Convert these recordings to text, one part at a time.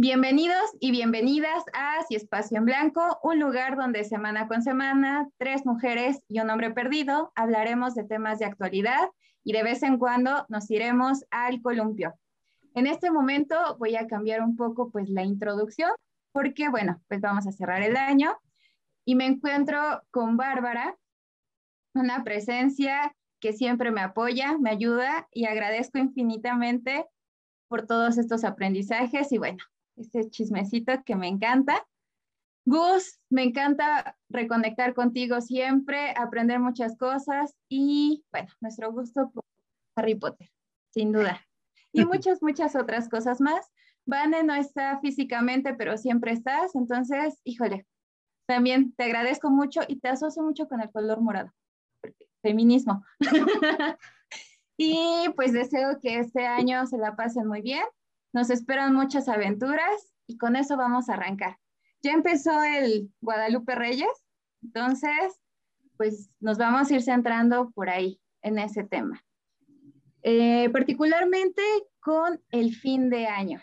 Bienvenidos y bienvenidas a Si Espacio en Blanco, un lugar donde semana con semana, tres mujeres y un hombre perdido hablaremos de temas de actualidad y de vez en cuando nos iremos al columpio. En este momento voy a cambiar un poco pues la introducción porque bueno, pues vamos a cerrar el año y me encuentro con Bárbara, una presencia que siempre me apoya, me ayuda y agradezco infinitamente por todos estos aprendizajes y bueno, este chismecito que me encanta. Gus, me encanta reconectar contigo siempre, aprender muchas cosas y, bueno, nuestro gusto por Harry Potter, sin duda. Y muchas, muchas otras cosas más. Vane no está físicamente, pero siempre estás. Entonces, híjole, también te agradezco mucho y te asocio mucho con el color morado. Feminismo. y pues deseo que este año se la pasen muy bien nos esperan muchas aventuras y con eso vamos a arrancar. Ya empezó el Guadalupe Reyes, entonces, pues nos vamos a ir centrando por ahí en ese tema. Eh, particularmente con el fin de año.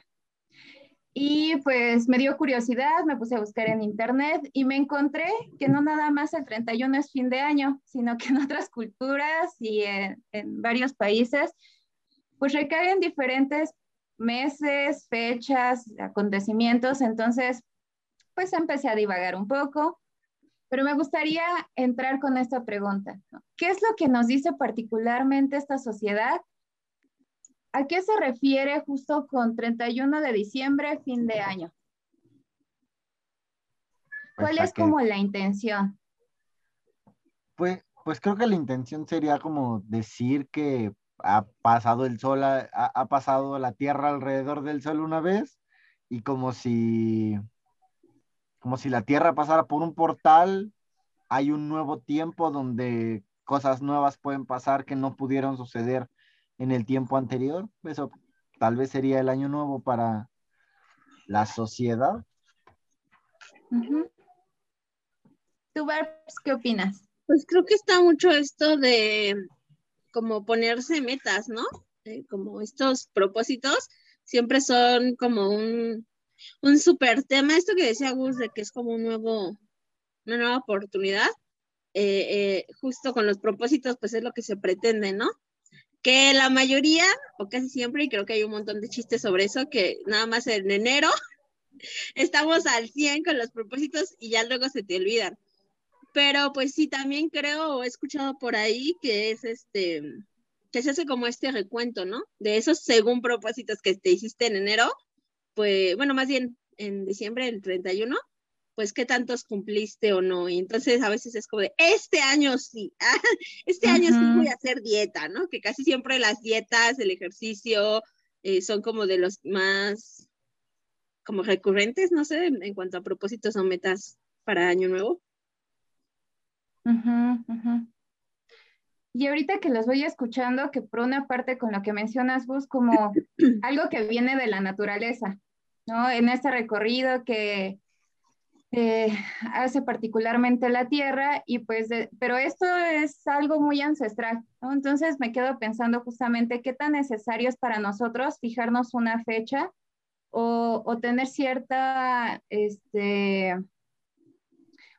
Y pues me dio curiosidad, me puse a buscar en internet y me encontré que no nada más el 31 es fin de año, sino que en otras culturas y en, en varios países, pues recaen diferentes meses, fechas, acontecimientos, entonces pues empecé a divagar un poco, pero me gustaría entrar con esta pregunta. ¿Qué es lo que nos dice particularmente esta sociedad? ¿A qué se refiere justo con 31 de diciembre, fin de año? Pues, ¿Cuál es como la intención? Pues, pues creo que la intención sería como decir que ha pasado el sol, ha, pasado la Tierra alrededor del sol una vez y como si, como si la Tierra pasara por un portal, hay un nuevo tiempo donde cosas nuevas pueden pasar que no pudieron suceder en el tiempo anterior. Eso tal vez sería el año nuevo para la sociedad. ¿Tú, Barbs, qué opinas? Pues creo que está mucho esto de como ponerse metas, ¿no? Eh, como estos propósitos siempre son como un, un super tema. Esto que decía Gus de que es como un nuevo, una nueva oportunidad, eh, eh, justo con los propósitos, pues es lo que se pretende, ¿no? Que la mayoría, o casi siempre, y creo que hay un montón de chistes sobre eso, que nada más en enero estamos al 100 con los propósitos y ya luego se te olvidan. Pero pues sí, también creo, he escuchado por ahí que es este, que se hace como este recuento, ¿no? De esos según propósitos que te hiciste en enero, pues, bueno, más bien en diciembre, el 31, pues qué tantos cumpliste o no. Y entonces a veces es como de, este año sí, este año sí voy a hacer dieta, ¿no? Que casi siempre las dietas, el ejercicio, eh, son como de los más, como recurrentes, no sé, en cuanto a propósitos o metas para año nuevo. Y ahorita que los voy escuchando, que por una parte con lo que mencionas vos, como algo que viene de la naturaleza, ¿no? En este recorrido que eh, hace particularmente la Tierra, y pues, pero esto es algo muy ancestral, ¿no? Entonces me quedo pensando justamente qué tan necesario es para nosotros fijarnos una fecha o, o tener cierta, este,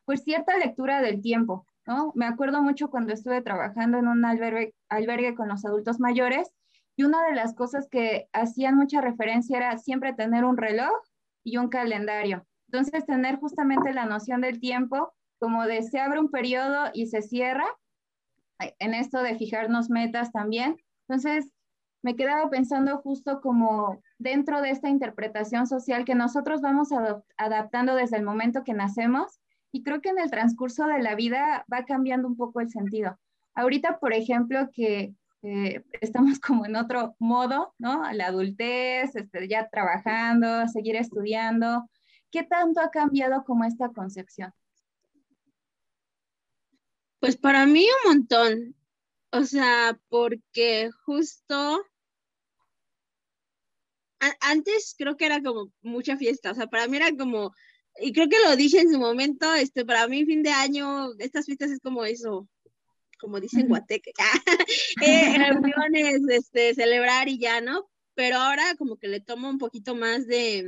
pues cierta lectura del tiempo, me acuerdo mucho cuando estuve trabajando en un albergue, albergue con los adultos mayores y una de las cosas que hacían mucha referencia era siempre tener un reloj y un calendario. Entonces, tener justamente la noción del tiempo, como de se abre un periodo y se cierra, en esto de fijarnos metas también. Entonces, me quedaba pensando justo como dentro de esta interpretación social que nosotros vamos adaptando desde el momento que nacemos, y creo que en el transcurso de la vida va cambiando un poco el sentido. Ahorita, por ejemplo, que eh, estamos como en otro modo, ¿no? La adultez, este, ya trabajando, seguir estudiando. ¿Qué tanto ha cambiado como esta concepción? Pues para mí un montón. O sea, porque justo antes creo que era como mucha fiesta. O sea, para mí era como y creo que lo dije en su momento, este, para mí fin de año, estas fiestas es como eso, como dicen Guateque, eh, reuniones, este, celebrar y ya, ¿no? Pero ahora como que le tomo un poquito más de,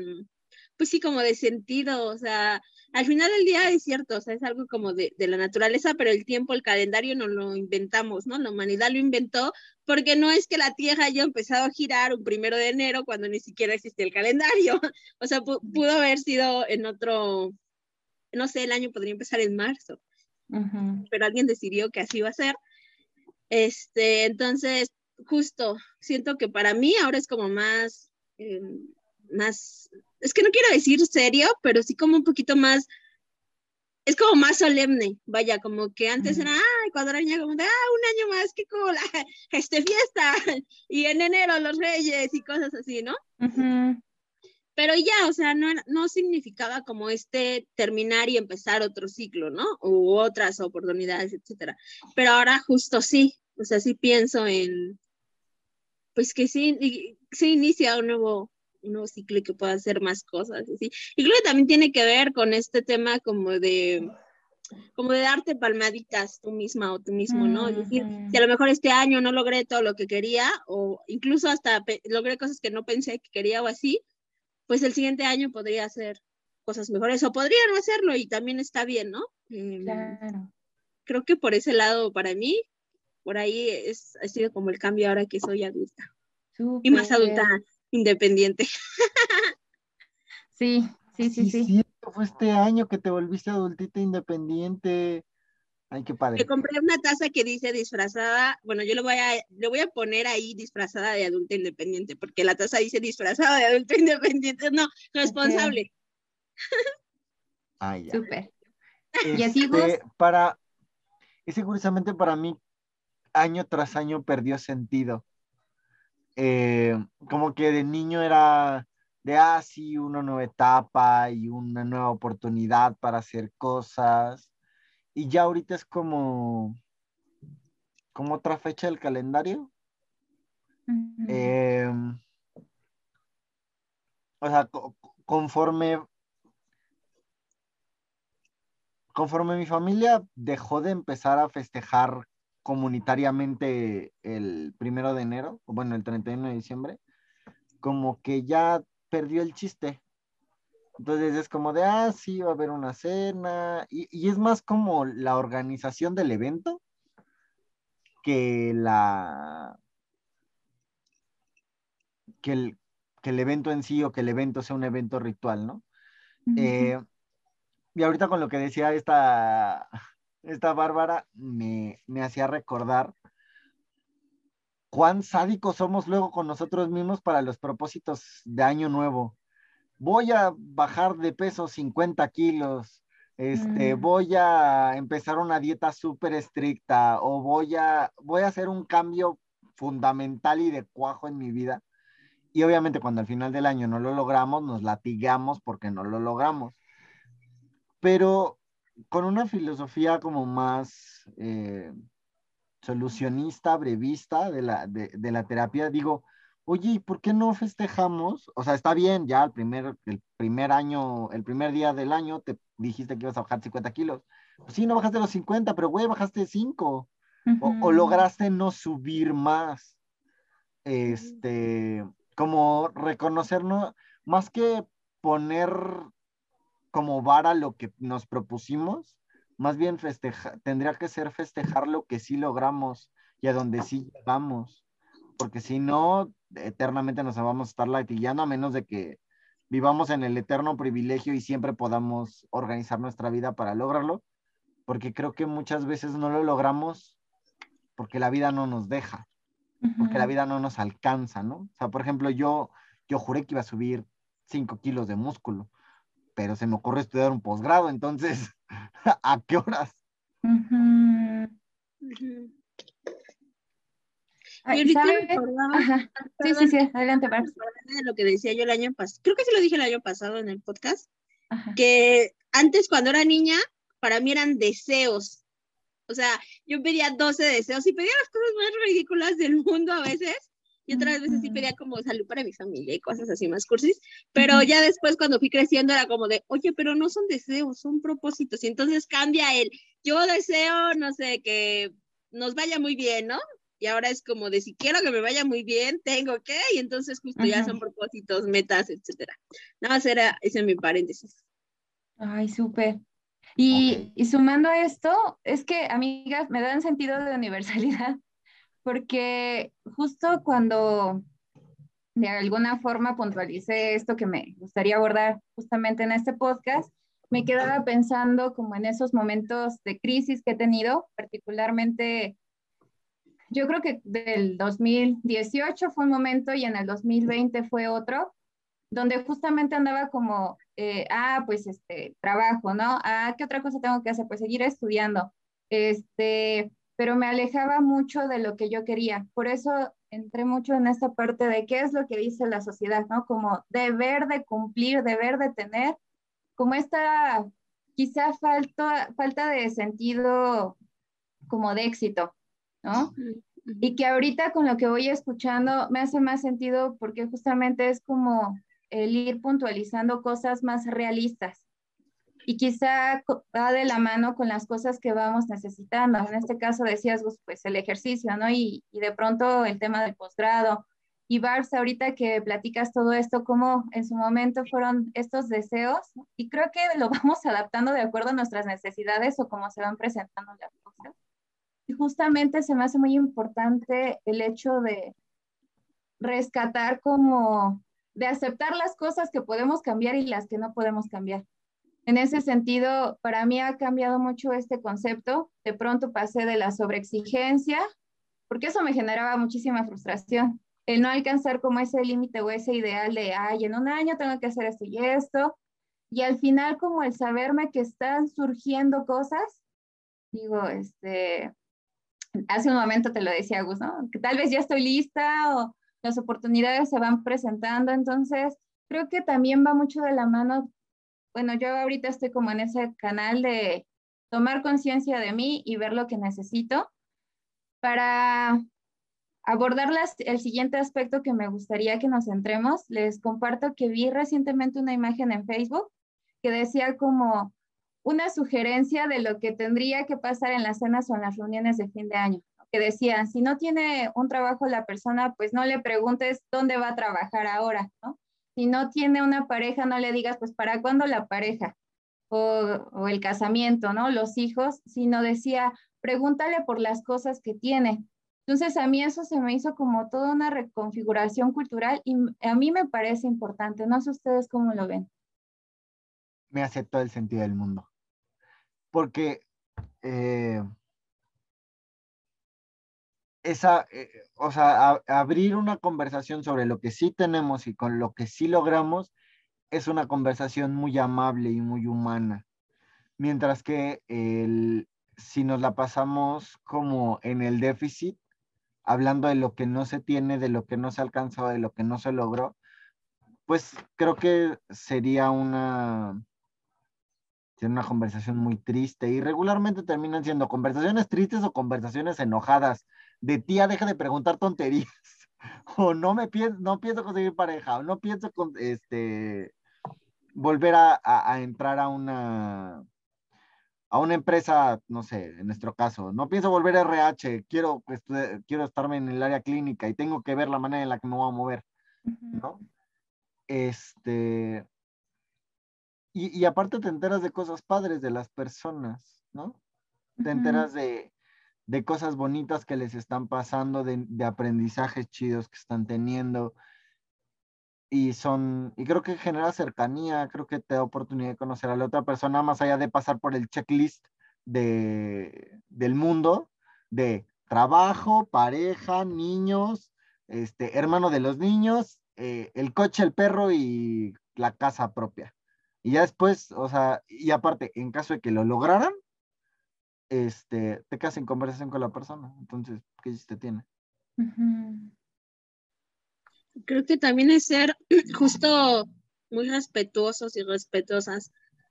pues sí, como de sentido, o sea, al final del día es cierto, o sea, es algo como de, de, la naturaleza, pero el tiempo, el calendario no lo inventamos, ¿no? La humanidad lo inventó porque no es que la Tierra haya empezado a girar un primero de enero cuando ni siquiera existía el calendario, o sea, pudo haber sido en otro, no sé, el año podría empezar en marzo, pero alguien decidió que así iba a ser. Este, entonces, justo, siento que para mí ahora es como más, eh, más es que no quiero decir serio, pero sí como un poquito más, es como más solemne, vaya, como que antes era, ay, era niña, como de, ah, un año más, qué cool, este fiesta, y en enero los reyes y cosas así, ¿no? Pero ya, o sea, no, no significaba como este terminar y empezar otro ciclo, ¿no? U otras oportunidades, etcétera. Pero ahora justo sí, o sea, sí pienso en, pues que sí, sí inicia un nuevo, un nuevo ciclo y que pueda hacer más cosas. Así. Y creo que también tiene que ver con este tema como de como de darte palmaditas tú misma o tú mismo, ¿no? Es decir, si a lo mejor este año no logré todo lo que quería o incluso hasta logré cosas que no pensé que quería o así, pues el siguiente año podría hacer cosas mejores o podría no hacerlo y también está bien, ¿no? Em, claro. Creo que por ese lado, para mí, por ahí es, ha sido como el cambio ahora que soy adulta. Y más adulta independiente. Sí, sí, sí, sí. sí. Fue este año que te volviste adultita independiente. Ay, qué padre. Me compré una taza que dice disfrazada, bueno, yo le voy a, le voy a poner ahí disfrazada de adulta independiente, porque la taza dice disfrazada de adulta independiente, no, responsable. Ay, ya. Súper. ¿Y así vos? Este, para, ese curiosamente para mí, año tras año perdió sentido. Eh, como que de niño era de, ah, sí, una nueva etapa y una nueva oportunidad para hacer cosas. Y ya ahorita es como, como otra fecha del calendario. Em, o sea, conforme conforme mi familia dejó de empezar a festejar comunitariamente el primero de enero, o bueno, el 31 de diciembre, como que ya perdió el chiste. Entonces es como de, ah, sí, va a haber una cena, y, es más como la organización del evento que la... que el, que el evento en sí o que el evento sea un evento ritual, ¿no? Eh, y ahorita con lo que decía esta esta Bárbara me, hacía recordar cuán sádicos somos luego con nosotros mismos para los propósitos de año nuevo. Voy a bajar de peso 50 kilos, este, mm. voy a empezar una dieta súper estricta o voy a, voy a hacer un cambio fundamental y de cuajo en mi vida. Y obviamente cuando al final del año no lo logramos, nos latigamos porque no lo logramos. Pero con una filosofía como más eh, solucionista, brevista de la, de, la terapia, digo, oye, ¿por qué no festejamos? O sea, está bien, ya el primer, el primer año, el primer día del año te dijiste que ibas a bajar 50 kilos. Pues sí, no bajaste los 50, pero güey, bajaste 5. o, lograste no subir más. Este, como reconocernos, más que poner como vara lo que nos propusimos, más bien festeja, tendría que ser festejar lo que sí logramos y a donde sí llegamos, porque si no, eternamente nos vamos a estar latillando a menos de que vivamos en el eterno privilegio y siempre podamos organizar nuestra vida para lograrlo, porque creo que muchas veces no lo logramos porque la vida no nos deja, porque la vida no nos alcanza, ¿no? O sea, por ejemplo, yo, yo juré que iba a subir 5 kilos de músculo pero se me ocurre estudiar un posgrado, entonces, ¿a qué horas? Sí, sí, sí, adelante. Para. Lo que decía yo el año pasado, creo que sí lo dije el año pasado en el podcast, que antes cuando era niña, para mí eran deseos. O sea, yo pedía 12 deseos y pedía las cosas más ridículas del mundo a veces y otras veces sí pedía como salud para mi familia y cosas así más cursis, pero ya después cuando fui creciendo era como de, oye, pero no son deseos, son propósitos, y entonces cambia el, yo deseo, no sé, que nos vaya muy bien, ¿no? y ahora es como de si quiero que me vaya muy bien, tengo que, y entonces justo ya son propósitos, metas, etcétera. Nada más era ese mi paréntesis. Ay, súper. Y, y, sumando a esto, es que, amigas, me dan sentido de universalidad, porque justo cuando de alguna forma puntualicé esto que me gustaría abordar justamente en este podcast, me quedaba pensando como en esos momentos de crisis que he tenido, particularmente yo creo que del 2018 fue un momento y en el 2020 fue otro, donde justamente andaba como, eh, ah, pues este, trabajo, ¿no? Ah, ¿qué otra cosa tengo que hacer? Pues seguir estudiando. Este, pero me alejaba mucho de lo que yo quería. Por eso entré mucho en esta parte de qué es lo que dice la sociedad, ¿no? Como deber de cumplir, deber de tener, como esta quizá falta, falta de sentido como de éxito, ¿no? Y que ahorita con lo que voy escuchando me hace más sentido porque justamente es como el ir puntualizando cosas más realistas y quizá va de la mano con las cosas que vamos necesitando. En este caso decías, pues el ejercicio, ¿no? Y, y de pronto el tema del posgrado. Y Bars, ahorita que platicas todo esto, ¿cómo en su momento fueron estos deseos? Y creo que lo vamos adaptando de acuerdo a nuestras necesidades o cómo se van presentando las cosas. Y justamente se me hace muy importante el hecho de rescatar como, de aceptar las cosas que podemos cambiar y las que no podemos cambiar. En ese sentido, para mí ha cambiado mucho este concepto. De pronto pasé de la sobreexigencia, porque eso me generaba muchísima frustración. El no alcanzar como ese límite o ese ideal de, ay, en un año tengo que hacer esto y esto. Y al final como el saberme que están surgiendo cosas, digo, este, hace un momento te lo decía Gus, ¿no? Que tal vez ya estoy lista o las oportunidades se van presentando. Entonces, creo que también va mucho de la mano bueno, yo ahorita estoy como en ese canal de tomar conciencia de mí y ver lo que necesito para abordar el siguiente aspecto que me gustaría que nos centremos. Les comparto que vi recientemente una imagen en Facebook que decía como una sugerencia de lo que tendría que pasar en las cenas o en las reuniones de fin de año. Que decían, si no tiene un trabajo la persona, pues no le preguntes dónde va a trabajar ahora, ¿no? Si no tiene una pareja, no le digas, pues, ¿para cuándo la pareja? O, el casamiento, ¿no? Los hijos, sino decía, pregúntale por las cosas que tiene. Entonces, a mí eso se me hizo como toda una reconfiguración cultural y a mí me parece importante. No sé ustedes cómo lo ven. Me hace el sentido del mundo. Porque eh, esa, eh, o sea, abrir una conversación sobre lo que sí tenemos y con lo que sí logramos es una conversación muy amable y muy humana. Mientras que el, si nos la pasamos como en el déficit, hablando de lo que no se tiene, de lo que no se alcanzó, de lo que no se logró, pues creo que sería una, sería una conversación muy triste y regularmente terminan siendo conversaciones tristes o conversaciones enojadas. De tía, deja de preguntar tonterías, o no me pienso, no pienso conseguir pareja, o no pienso con, este, volver a, entrar a una, a una empresa, no sé, en nuestro caso, no pienso volver a RH, quiero, quiero estarme en el área clínica y tengo que ver la manera en la que me voy a mover, ¿no? Este, y, y, aparte te enteras de cosas padres de las personas, ¿no? Te enteras de, de cosas bonitas que les están pasando, de, aprendizajes chidos que están teniendo. Y son, y creo que genera cercanía, creo que te da oportunidad de conocer a la otra persona más allá de pasar por el checklist de, del mundo, de trabajo, pareja, niños, este, hermano de los niños, eh, el coche, el perro y la casa propia. Y ya después, o sea, y aparte, en caso de que lo lograran, este, te quedas en conversación con la persona. Entonces, ¿qué te tiene? Creo que también es ser justo muy respetuosos y respetuosas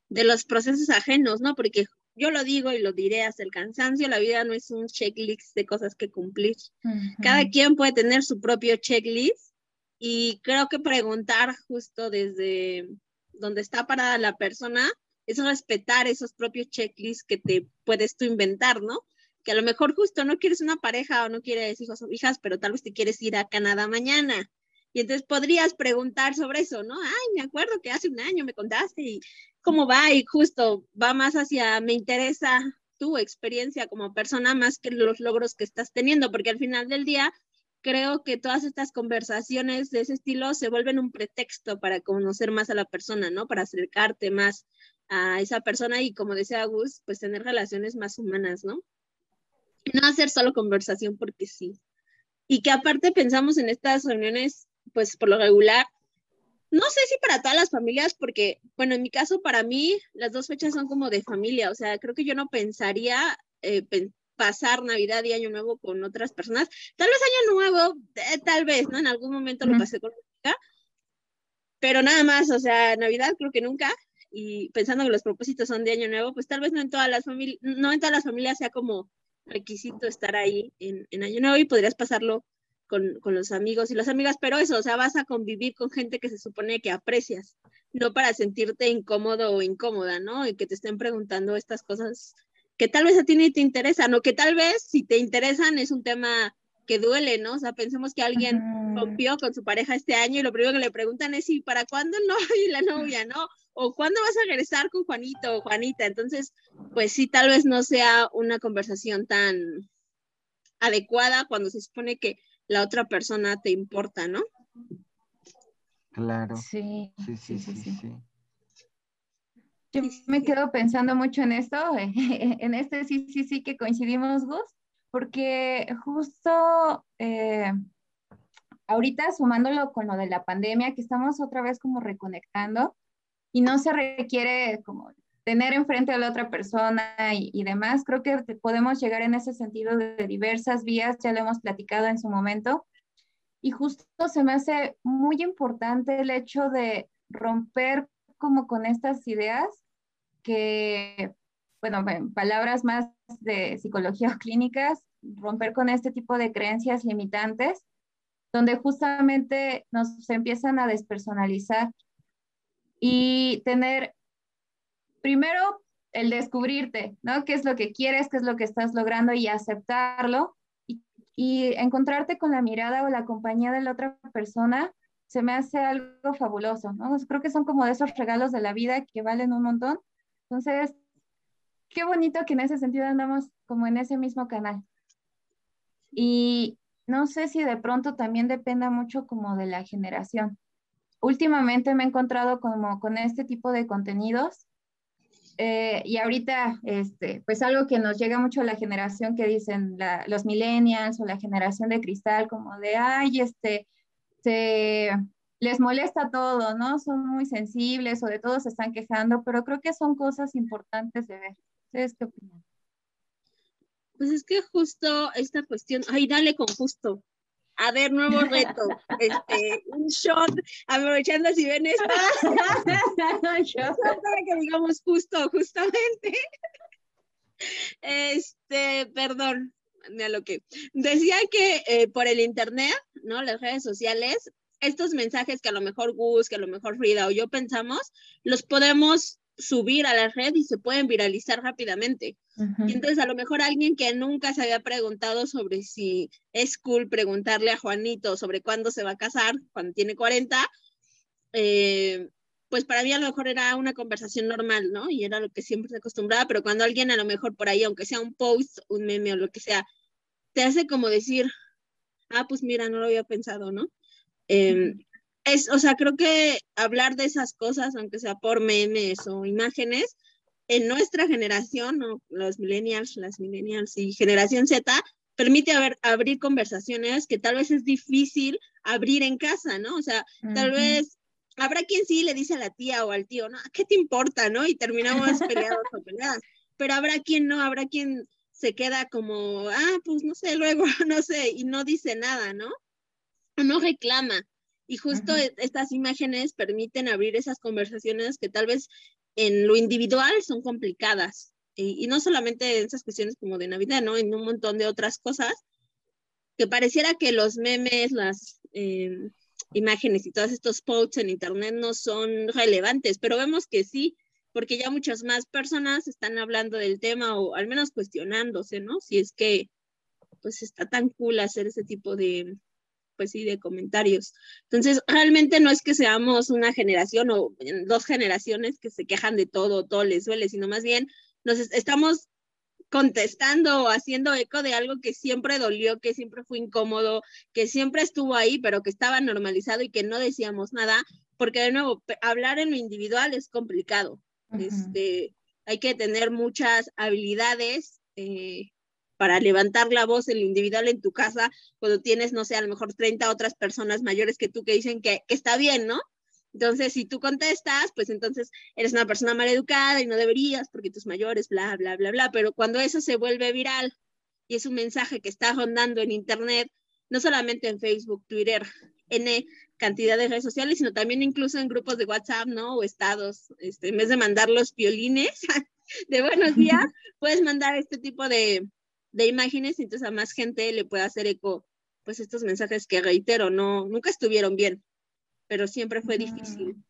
de los procesos ajenos, ¿no? Porque yo lo digo y lo diré hasta el cansancio, la vida no es un checklist de cosas que cumplir. Cada quien puede tener su propio checklist y creo que preguntar justo desde donde está parada la persona es respetar esos propios checklists que te puedes tú inventar, ¿no? que a lo mejor justo no quieres una pareja o no quieres hijos o hijas, pero tal vez te quieres ir a Canadá mañana. Y entonces podrías preguntar sobre eso, ¿no? Ay, me acuerdo que hace un año me contaste y cómo va y justo va más hacia, me interesa tu experiencia como persona más que los logros que estás teniendo, porque al final del día creo que todas estas conversaciones de ese estilo se vuelven un pretexto para conocer más a la persona, ¿no? Para acercarte más a esa persona y como decía Gus, pues tener relaciones más humanas, ¿no? no hacer solo conversación porque sí. Y que aparte pensamos en estas reuniones, pues por lo regular, no sé si para todas las familias, porque, bueno, en mi caso, para mí, las dos fechas son como de familia, o sea, creo que yo no pensaría eh, pasar Navidad y Año Nuevo con otras personas. Tal vez Año Nuevo, eh, tal vez, ¿no? En algún momento lo pasé con mi pero nada más, o sea, Navidad creo que nunca. Y pensando que los propósitos son de Año Nuevo, pues tal vez no en todas las familias, no en todas las familias sea como requisito estar ahí en, en Año Nuevo y podrías pasarlo con, con, los amigos y las amigas, pero eso, o sea, vas a convivir con gente que se supone que aprecias, no para sentirte incómodo o incómoda, ¿no? Y que te estén preguntando estas cosas que tal vez a ti ni te interesan, o que tal vez si te interesan es un tema que duele, ¿no? O sea, pensemos que alguien rompió con su pareja este año y lo primero que le preguntan es, ¿y para cuándo el novio y la novia, no? O ¿cuándo vas a regresar con Juanito o Juanita? Entonces, pues sí, tal vez no sea una conversación tan adecuada cuando se supone que la otra persona te importa, ¿no? Claro. Sí, sí, sí, sí. sí, Yo me quedo pensando mucho en esto, en este sí, sí, sí que coincidimos, Gus, porque justo eh, ahorita sumándolo con lo de la pandemia, que estamos otra vez como reconectando y no se requiere como tener enfrente a la otra persona y, y, demás, creo que podemos llegar en ese sentido de diversas vías, ya lo hemos platicado en su momento, y justo se me hace muy importante el hecho de romper como con estas ideas que, bueno, en palabras más de psicología clínicas, romper con este tipo de creencias limitantes, donde justamente nos empiezan a despersonalizar y tener primero el descubrirte, ¿no? ¿Qué es lo que quieres, qué es lo que estás logrando y aceptarlo? Y, encontrarte con la mirada o la compañía de la otra persona se me hace algo fabuloso, ¿no? Creo que son como de esos regalos de la vida que valen un montón. Entonces, qué bonito que en ese sentido andamos como en ese mismo canal. Y no sé si de pronto también dependa mucho como de la generación. Últimamente me he encontrado como con este tipo de contenidos eh, y ahorita, este, pues algo que nos llega mucho a la generación que dicen los millennials o la generación de cristal, como de, ay, este, se, les molesta todo, ¿no? Son muy sensibles o de todo se están quejando, pero creo que son cosas importantes de ver. ¿Ustedes qué opinan? Pues es que justo esta cuestión, ay, dale con justo, a ver, nuevo reto. Este, un shot, aprovechando si ven un shot para que digamos justo, justamente. Este, perdón, me lo que decía que eh, por el internet, ¿no? Las redes sociales, estos mensajes que a lo mejor Gus, que a lo mejor Frida o yo pensamos, los podemos subir a la red y se pueden viralizar rápidamente. Y entonces a lo mejor alguien que nunca se había preguntado sobre si es cool preguntarle a Juanito sobre cuándo se va a casar, cuando tiene 40, eh, pues para mí a lo mejor era una conversación normal, ¿no? Y era lo que siempre se acostumbraba, pero cuando alguien a lo mejor por ahí, aunque sea un post, un meme o lo que sea, te hace como decir, ah, pues mira, no lo había pensado, ¿no? Em, es, o sea, creo que hablar de esas cosas, aunque sea por memes o imágenes, en nuestra generación, los millennials, las millennials y generación Z, permite abrir conversaciones que tal vez es difícil abrir en casa, ¿no? O sea, tal vez habrá quien sí le dice a la tía o al tío, ¿no? ¿Qué te importa, no? Y terminamos peleados o peleadas. Pero habrá quien no, habrá quien se queda como, ah, pues no sé, luego, no sé, y no dice nada, ¿no? O no reclama. Y justo e, estas imágenes permiten abrir esas conversaciones que tal vez en lo individual son complicadas. Y, no solamente en esas cuestiones como de Navidad, ¿no? En un montón de otras cosas que pareciera que los memes, las em, imágenes y todos estos posts en Internet no son relevantes, pero vemos que sí, porque ya muchas más personas están hablando del tema o al menos cuestionándose, ¿no? Si es que pues está tan cool hacer ese tipo de, pues sí, de comentarios. Entonces, realmente no es que seamos una generación o dos generaciones que se quejan de todo, todo les duele, sino más bien nos estamos contestando o haciendo eco de algo que siempre dolió, que siempre fue incómodo, que siempre estuvo ahí, pero que estaba normalizado y que no decíamos nada, porque de nuevo, hablar en lo individual es complicado. este, hay que tener muchas habilidades eh, para levantar la voz en lo individual en tu casa cuando tienes, no sé, a lo mejor 30 otras personas mayores que tú que dicen que, que está bien, ¿no? Entonces, si tú contestas, pues entonces eres una persona mal educada y no deberías porque tus mayores, bla, bla, bla, bla. Pero cuando eso se vuelve viral y es un mensaje que está rondando en Internet, no solamente en Facebook, Twitter, N cantidad de redes sociales, sino también incluso en grupos de WhatsApp, ¿no? O estados, este, en vez de mandar los piolines de buenos días, puedes mandar este tipo de, de imágenes y entonces a más gente le puede hacer eco, pues estos mensajes que reitero, no, nunca estuvieron bien pero siempre fue difícil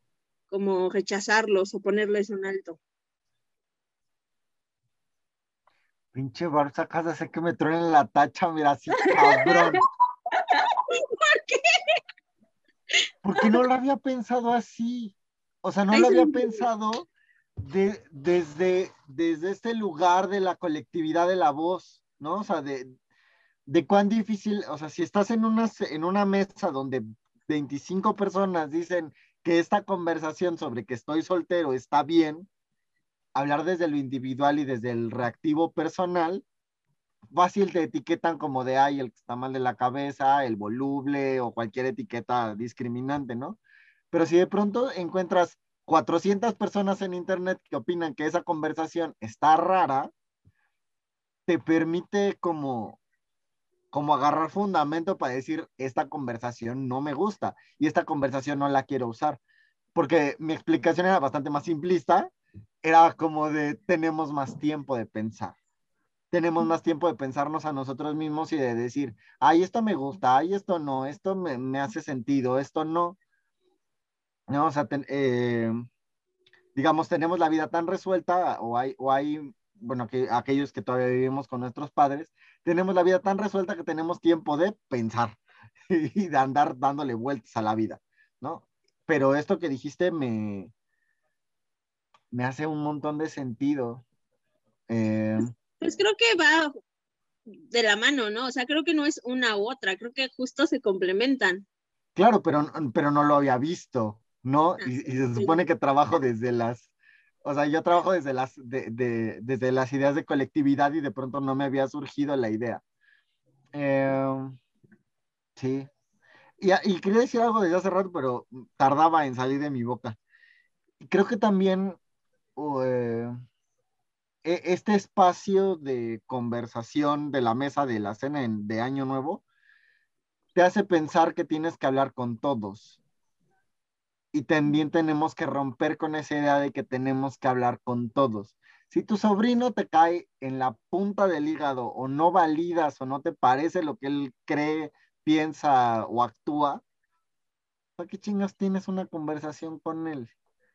como rechazarlos o ponerles un alto. Pinche Barça casa, sé que me truenen la tacha, mira, así cabrón. ¿Por qué? Porque no lo había pensado así. O sea, no lo había pensado de, desde, desde este lugar de la colectividad de la voz, ¿no? O sea, de, de cuán difícil, o sea, si estás en una, en una mesa donde 25 personas dicen que esta conversación sobre que estoy soltero está bien, hablar desde lo individual y desde el reactivo personal, fácil te etiquetan como de, ay, el que está mal de la cabeza, el voluble o cualquier etiqueta discriminante, ¿no? Pero si de pronto encuentras 400 personas en Internet que opinan que esa conversación está rara, te permite como como agarrar fundamento para decir, esta conversación no me gusta y esta conversación no la quiero usar. Porque mi explicación era bastante más simplista, era como de, tenemos más tiempo de pensar. Tenemos más tiempo de pensarnos a nosotros mismos y de decir, ay, esto me gusta, ay, esto no, esto me, hace sentido, esto no. No, o sea, eh, digamos, tenemos la vida tan resuelta o hay, o hay bueno, que, aquellos que todavía vivimos con nuestros padres, tenemos la vida tan resuelta que tenemos tiempo de pensar y de andar dándole vueltas a la vida, ¿no? Pero esto que dijiste me, me hace un montón de sentido. Eh, pues creo que va de la mano, ¿no? O sea, creo que no es una u otra, creo que justo se complementan. Claro, pero, pero no lo había visto, ¿no? Ah, y, y se supone que trabajo desde las o sea, yo trabajo desde las, desde las ideas de colectividad y de pronto no me había surgido la idea. Em, sí. Y, quería decir algo desde hace rato, pero tardaba en salir de mi boca. Creo que también eh, e, este espacio de conversación de la mesa de la cena de Año Nuevo te hace pensar que tienes que hablar con todos y también tenemos que romper con esa idea de que tenemos que hablar con todos. Si tu sobrino te cae en la punta del hígado o no validas o no te parece lo que él cree, piensa o actúa, ¿para qué chingas tienes una conversación con él?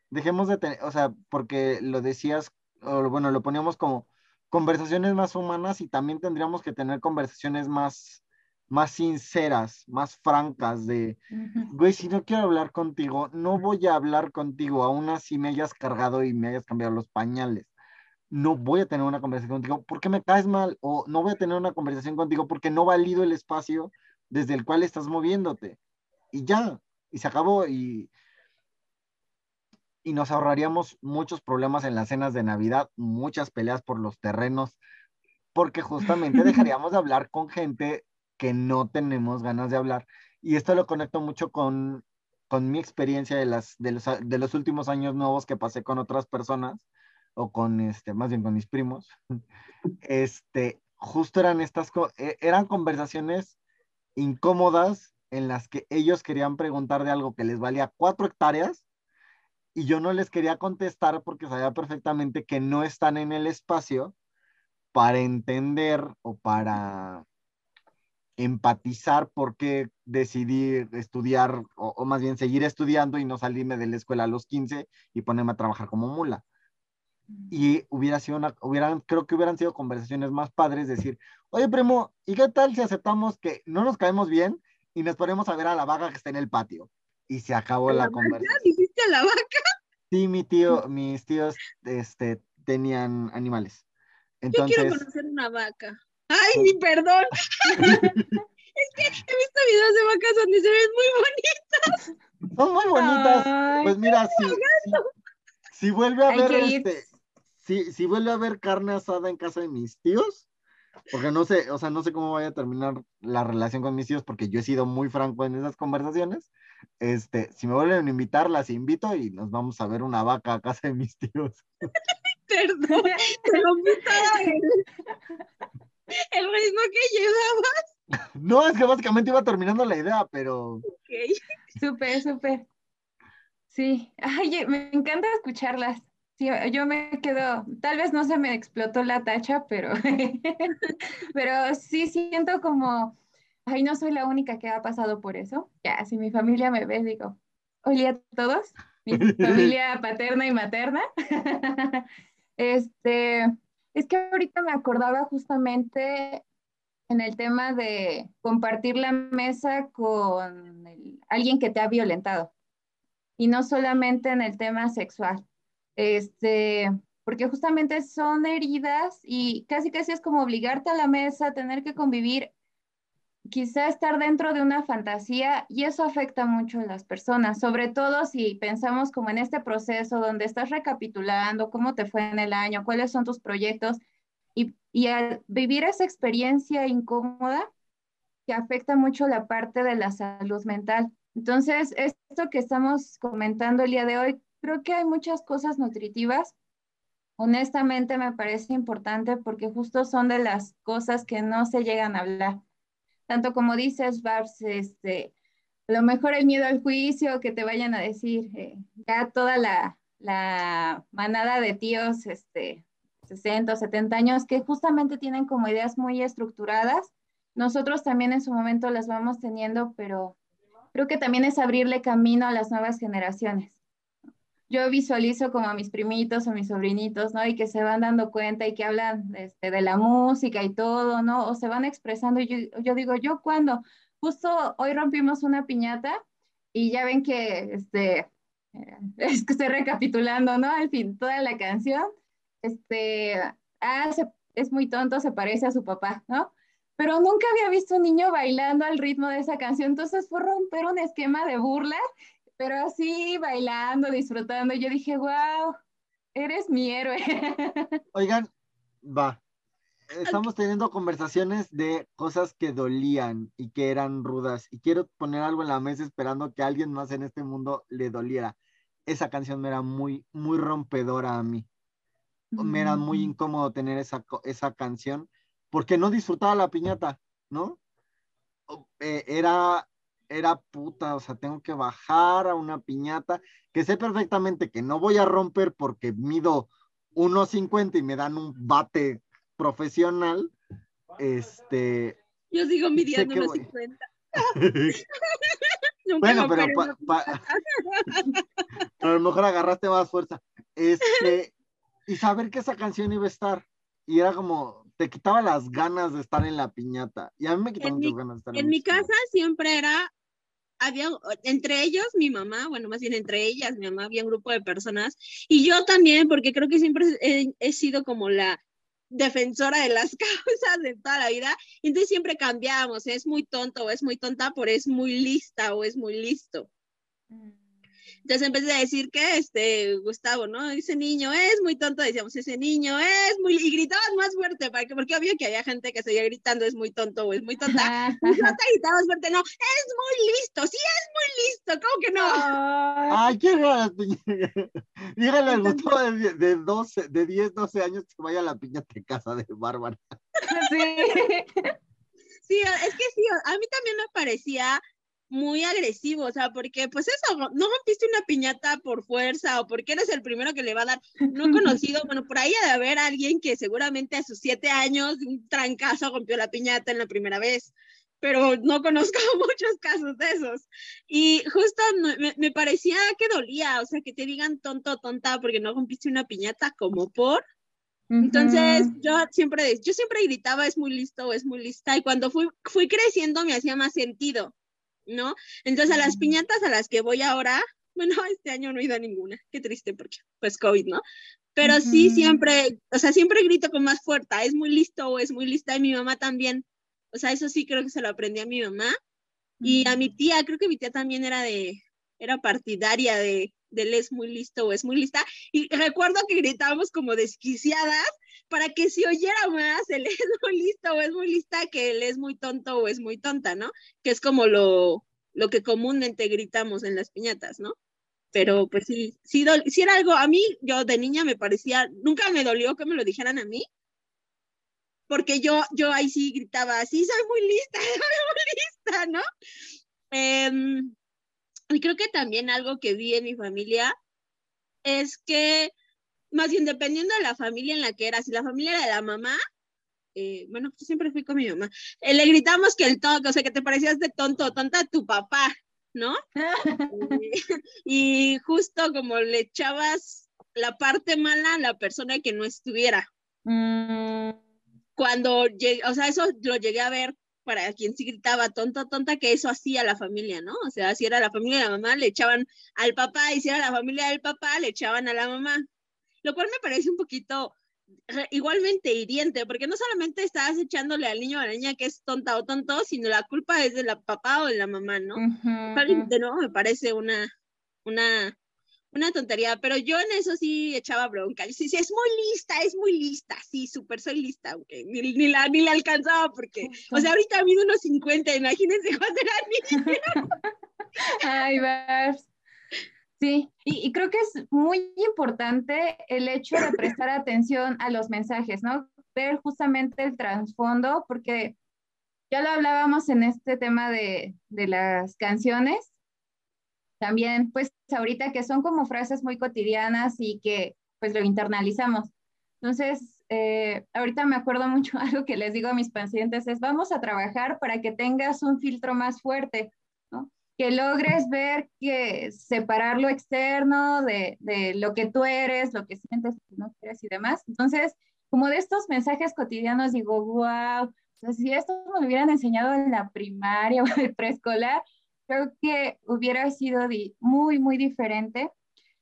Dejemos de tener, o sea, porque lo decías, o bueno, lo poníamos como conversaciones más humanas y también tendríamos que tener conversaciones más más sinceras, más francas de, güey, si no quiero hablar contigo, no voy a hablar contigo, aún así me hayas cargado y me hayas cambiado los pañales. No voy a tener una conversación contigo porque me caes mal o no voy a tener una conversación contigo porque no valido el espacio desde el cual estás moviéndote. Y ya, y se acabó y, y nos ahorraríamos muchos problemas en las cenas de Navidad, muchas peleas por los terrenos, porque justamente dejaríamos de hablar con gente que no tenemos ganas de hablar. Y esto lo conecto mucho con, con mi experiencia de, las, de, los, de los últimos años nuevos que pasé con otras personas, o con, este, más bien con mis primos. Este, justo eran estas, e, eran conversaciones incómodas en las que ellos querían preguntar de algo que les valía cuatro hectáreas y yo no les quería contestar porque sabía perfectamente que no están en el espacio para entender o para empatizar por qué decidí estudiar, o, más bien seguir estudiando y no salirme de la escuela a los 15 y ponerme a trabajar como mula. y hubiera sido una, hubieran, creo que hubieran sido conversaciones más padres, decir, oye, primo, ¿y qué tal si aceptamos que no nos caemos bien y nos ponemos a ver a la vaca que está en el patio? Y se acabó la, conversación. ¿Dijiste a la vaca? Sí, mi tío, mis tíos, este, tenían animales. Entonces, Yo quiero conocer una vaca. Ay, mi perdón. es que he visto videos de vacas donde se ven muy bonitas. Son muy bonitas. Ay, pues mira, si, si, si vuelve a ir. este, si, si vuelve a ver carne asada en casa de mis tíos, porque no sé, o sea, no sé cómo vaya a terminar la relación con mis tíos, porque yo he sido muy franco en esas conversaciones. Este, si me vuelven a invitar, las invito y nos vamos a ver una vaca a casa de mis tíos. Perdón. Te todo el, ritmo que llevaba. No, es que básicamente iba terminando la idea, pero Ok. Súper, súper. Sí, ay, me encanta escucharlas. Sí, yo me quedo, tal vez no se me explotó la tacha, pero, pero sí siento como, ay, no soy la única que ha pasado por eso. Ya, si mi familia me ve, digo, hola a todos, mi familia paterna y materna. Este, es que ahorita me acordaba justamente en el tema de compartir la mesa con alguien que te ha violentado. Y no solamente en el tema sexual. Este, porque justamente son heridas y casi casi es como obligarte a la mesa, tener que convivir, quizá estar dentro de una fantasía y eso afecta mucho a las personas, sobre todo si pensamos como en este proceso donde estás recapitulando cómo te fue en el año, cuáles son tus proyectos y, y al vivir esa experiencia incómoda que afecta mucho la parte de la salud mental. Entonces, esto que estamos comentando el día de hoy, creo que hay muchas cosas nutritivas. Honestamente, me parece importante porque justo son de las cosas que no se llegan a hablar. Tanto como dices, Babs, este, a lo mejor el miedo al juicio, que te vayan a decir, eh, ya toda la, la manada de tíos, este, 60 o 70 años, que justamente tienen como ideas muy estructuradas. Nosotros también en su momento las vamos teniendo, pero creo que también es abrirle camino a las nuevas generaciones. Yo visualizo como a mis primitos o mis sobrinitos, ¿no? Y que se van dando cuenta y que hablan este, de la música y todo, ¿no? O se van expresando. Yo, digo, ¿yo cuándo? Justo hoy rompimos una piñata y ya ven que, este, eh, es que estoy recapitulando, ¿no? Al fin, toda la canción este, ah, es muy tonto, se parece a su papá, ¿no? Pero nunca había visto un niño bailando al ritmo de esa canción, entonces fue romper un esquema de burla, pero así bailando, disfrutando. Yo dije, wow, eres mi héroe. Oigan, va. Estamos teniendo conversaciones de cosas que dolían y que eran rudas. Y quiero poner algo en la mesa esperando que a alguien más en este mundo le doliera. Esa canción me era muy, muy rompedora a mí. Me era muy incómodo tener esa, esa canción porque no disfrutaba la piñata, ¿no? Eh, era, era puta, o sea, tengo que bajar a una piñata que sé perfectamente que no voy a romper porque mido 1.50 y me dan un bate profesional. Este, Yo sigo midiendo que unos voy. 50. Nunca bueno, lo pero pa- pa- a lo mejor agarraste más fuerza. Este, y saber que esa canción iba a estar. Y era como, te quitaba las ganas de estar en la piñata. Y a mí me En muchas mi- ganas de estar En mi piñata. casa siempre era, había, entre ellos mi mamá, bueno, más bien entre ellas, mi mamá, había un grupo de personas, y yo también, porque creo que siempre he, he sido como la defensora de las causas de toda la vida, y entonces siempre cambiábamos, es muy tonto o es muy tonta, por es muy lista o es muy listo. Entonces, en vez de decir que este Gustavo, ¿no? Ese niño es muy tonto, decíamos, ese niño es muy. Y gritaban más fuerte, para que, porque obvio que había gente que seguía gritando, es muy tonto o es muy tonta. Y no te gritabas fuerte, no, es muy listo, sí es muy listo, ¿cómo que no? Ay, a las piñatas. Dígale al Gustavo de, de, 12, de 10, 12 años que vaya a la piñata de casa de Bárbara. sí. Sí, es que sí, a mí también me parecía muy agresivo, o sea, porque pues eso, no rompiste una piñata por fuerza o porque eres el primero que le va a dar, no conocido, bueno, por ahí ha de haber alguien que seguramente a sus siete años, un trancazo rompió la piñata en la primera vez, pero no conozco muchos casos de esos. Y justo me, me parecía que dolía, o sea, que te digan tonto tonta porque no rompiste una piñata como por. Entonces, yo siempre, yo siempre gritaba, es muy listo o es muy lista, y cuando fui, fui creciendo me hacía más sentido, ¿no? Entonces, a las piñatas a las que voy ahora, bueno, este año no he ido a ninguna, qué triste porque, pues, COVID, ¿no? Pero sí, siempre, o sea, siempre grito con más fuerza, es muy listo o es muy lista, y mi mamá también, o sea, eso sí creo que se lo aprendí a mi mamá, y a mi tía, creo que mi tía también era de, era partidaria de, del es muy listo o es muy lista. Y recuerdo que gritábamos como desquiciadas para que se oyera más el es muy listo o es muy lista que el es muy tonto o es muy tonta, ¿no? Que es como lo, lo que comúnmente gritamos en las piñatas, ¿no? Pero pues sí, sí, sí era algo, a mí, yo de niña me parecía, nunca me dolió que me lo dijeran a mí, porque yo, yo ahí sí gritaba, sí, soy muy lista, soy muy lista, ¿no? Eh, y creo que también algo que vi en mi familia es que, más bien dependiendo de la familia en la que era, si la familia era de la mamá, eh, bueno, yo siempre fui con mi mamá, eh, le gritamos que el tonto, o sea, que te parecías de tonto tonta a tu papá, ¿no? y justo como le echabas la parte mala a la persona que no estuviera. Mm. Cuando, o sea, eso lo llegué a ver para quien sí gritaba tonta, tonta, que eso hacía la familia, ¿no? O sea, si era la familia de la mamá, le echaban al papá, y si era la familia del papá, le echaban a la mamá. Lo cual me parece un poquito igualmente hiriente, porque no solamente estás echándole al niño o a la niña que es tonta o tonto, sino la culpa es de la papá o de la mamá, ¿no? De nuevo me parece una, una una tontería, pero yo en eso sí echaba bronca. Sí, sí, es muy lista, es muy lista, sí, súper soy lista, aunque ni, ni, la, ni la alcanzaba porque, o sea, ahorita mido unos 50, imagínense cuando era. Ay, vas. Sí, y, y, creo que es muy importante el hecho de prestar atención a los mensajes, ¿no? Ver justamente el trasfondo, porque ya lo hablábamos en este tema de, de las canciones, también, pues ahorita que son como frases muy cotidianas y que pues lo internalizamos. Entonces, eh, ahorita me acuerdo mucho algo que les digo a mis pacientes es, vamos a trabajar para que tengas un filtro más fuerte, que logres ver que separar lo externo de, de lo que tú eres, lo que sientes, lo que no quieres y demás. Entonces, como de estos mensajes cotidianos, digo, wow, o sea, si esto me hubieran enseñado en la primaria o en el preescolar, creo que hubiera sido muy, muy diferente.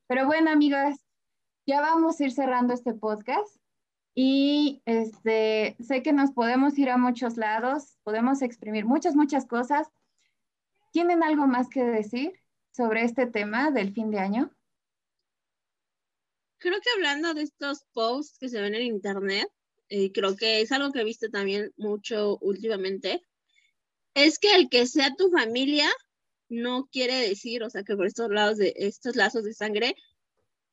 Pero bueno, amigas, ya vamos a ir cerrando este podcast y este, sé que nos podemos ir a muchos lados, podemos exprimir muchas, muchas cosas. ¿Tienen algo más que decir sobre este tema del fin de año? Creo que hablando de estos posts que se ven en internet, y creo que es algo que he visto también mucho últimamente, es que el que sea tu familia no quiere decir, o sea, que por estos lados de estos lazos de sangre,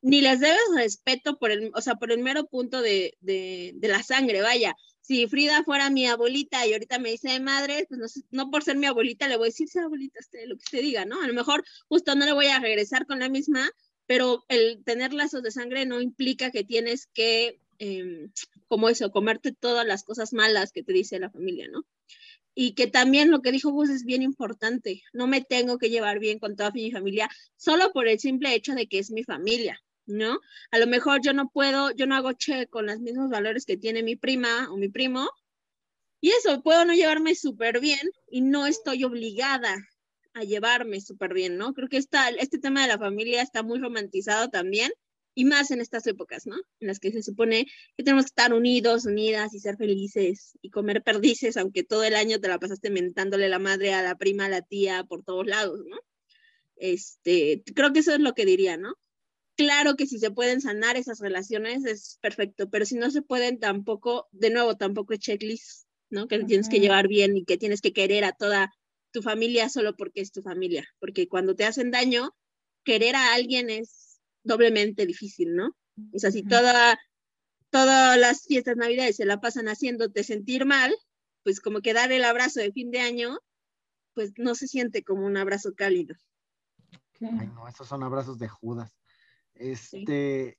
ni les debes respeto por el, o sea, por el mero punto de, de, de la sangre, vaya. Si Frida fuera mi abuelita y ahorita me dice madre, pues no, no por ser mi abuelita le voy a decir, sí, abuelita, lo que usted diga, ¿no? A lo mejor justo no le voy a regresar con la misma, pero el tener lazos de sangre no implica que tienes que, eh, como eso, comerte todas las cosas malas que te dice la familia, ¿no? Y que también lo que dijo Gus es bien importante. No me tengo que llevar bien con toda mi familia solo por el simple hecho de que es mi familia, ¿no? A lo mejor yo no puedo, yo no hago che con los mismos valores que tiene mi prima o mi primo. Y eso, puedo no llevarme súper bien y no estoy obligada a llevarme súper bien, ¿no? Creo que esta, este tema de la familia está muy romantizado también y más en estas épocas, ¿no? En las que se supone que tenemos que estar unidos, unidas y ser felices y comer perdices, aunque todo el año te la pasaste mentándole la madre a la prima, a la tía, por todos lados, ¿no? Este, creo que eso es lo que diría, ¿no? Claro que si se pueden sanar esas relaciones es perfecto, pero si no se pueden tampoco, de nuevo, tampoco es checklist, ¿no? Que tienes que llevar bien y que tienes que querer a toda tu familia solo porque es tu familia, porque cuando te hacen daño, querer a alguien es doblemente difícil, ¿no? O sea, si toda, todas las fiestas navidades se la pasan haciéndote sentir mal, pues como que dar el abrazo de fin de año, pues no se siente como un abrazo cálido. Ay, no, esos son abrazos de Judas. Este,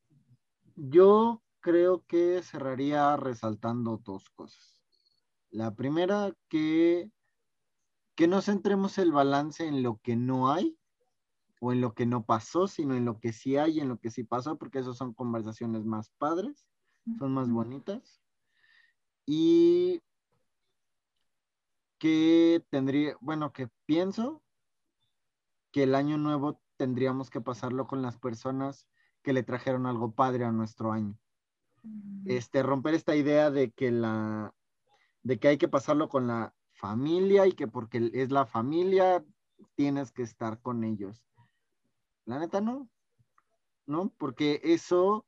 yo creo que cerraría resaltando dos cosas. La primera, que que no centremos el balance en lo que no hay o en lo que no pasó, sino en lo que sí hay y en lo que sí pasó, porque esas son conversaciones más padres, son más bonitas. Y que tendría, bueno, que pienso que el año nuevo tendríamos que pasarlo con las personas que le trajeron algo padre a nuestro año. Este, romper esta idea de que la, de que hay que pasarlo con la familia y que porque es la familia tienes que estar con ellos. La neta no, ¿no? Porque eso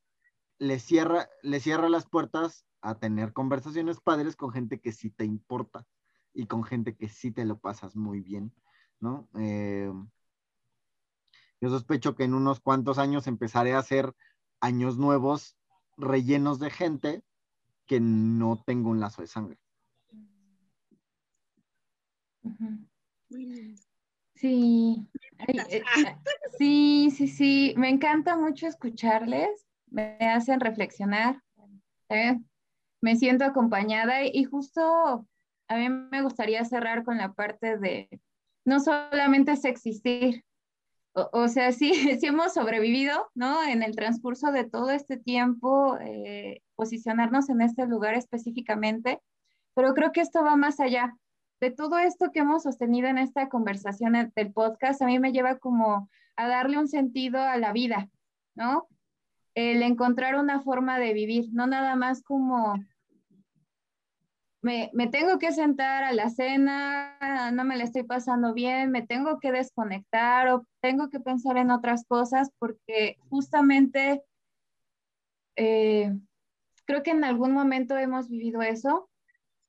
le cierra, le cierra las puertas a tener conversaciones padres con gente que sí te importa y con gente que sí te lo pasas muy bien, ¿no? Eh, yo sospecho que en unos cuantos años empezaré a hacer años nuevos rellenos de gente que no tengo un lazo de sangre. Sí, eh, sí, sí, sí, me encanta mucho escucharles, me hacen reflexionar, ¿eh? me siento acompañada y justo a mí me gustaría cerrar con la parte de no solamente es existir, o, sea, sí, sí hemos sobrevivido, ¿no? En el transcurso de todo este tiempo, eh, posicionarnos en este lugar específicamente, pero creo que esto va más allá. De todo esto que hemos sostenido en esta conversación del podcast, a mí me lleva como a darle un sentido a la vida, ¿no? El encontrar una forma de vivir, no nada más como me, tengo que sentar a la cena, no me la estoy pasando bien, me tengo que desconectar o tengo que pensar en otras cosas porque justamente eh, creo que en algún momento hemos vivido eso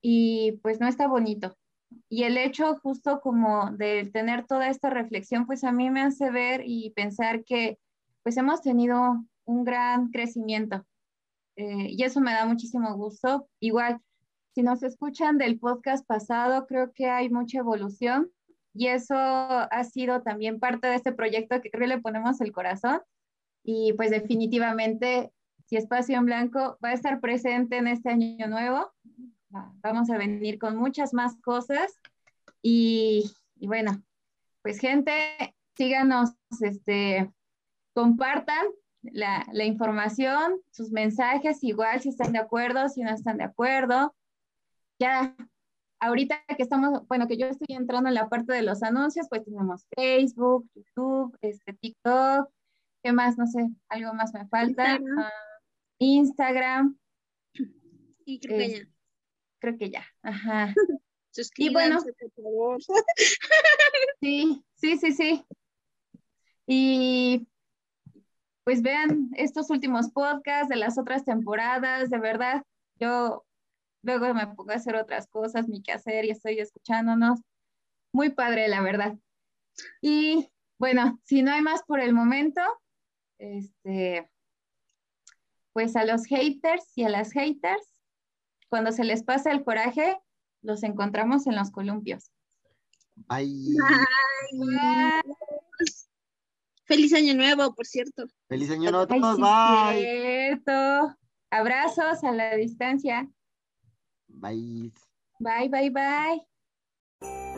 y pues no está bonito. Y el hecho justo como de tener toda esta reflexión, pues a mí me hace ver y pensar que pues hemos tenido un gran crecimiento. Eh, y eso me da muchísimo gusto. Igual, si nos escuchan del podcast pasado, creo que hay mucha evolución y eso ha sido también parte de este proyecto que creo que le ponemos el corazón. Y pues definitivamente, si Espacio en Blanco va a estar presente en este año nuevo, vamos a venir con muchas más cosas. Y, y bueno, pues gente, síganos, este, compartan la, la, información, sus mensajes, igual si están de acuerdo, si no están de acuerdo ya ahorita que estamos, bueno, que yo estoy entrando en la parte de los anuncios, pues tenemos Facebook, YouTube, este, TikTok, ¿qué más? No sé, algo más me falta. Instagram. Ah, y creo que ya. Creo que ya, ajá. y bueno, por favor. sí, sí, sí, sí. Y pues vean estos últimos podcasts de las otras temporadas, de verdad, yo luego me pongo a hacer otras cosas, mi quehacer y estoy escuchándonos. Muy padre, la verdad. Y bueno, si no hay más por el momento, este, pues a los haters y a las haters, cuando se les pasa el coraje, los encontramos en los columpios. Ay. Feliz año nuevo, por cierto. Feliz año nuevo a todos. Bye. Cierto. Abrazos a la distancia. Bye. Bye, bye, bye.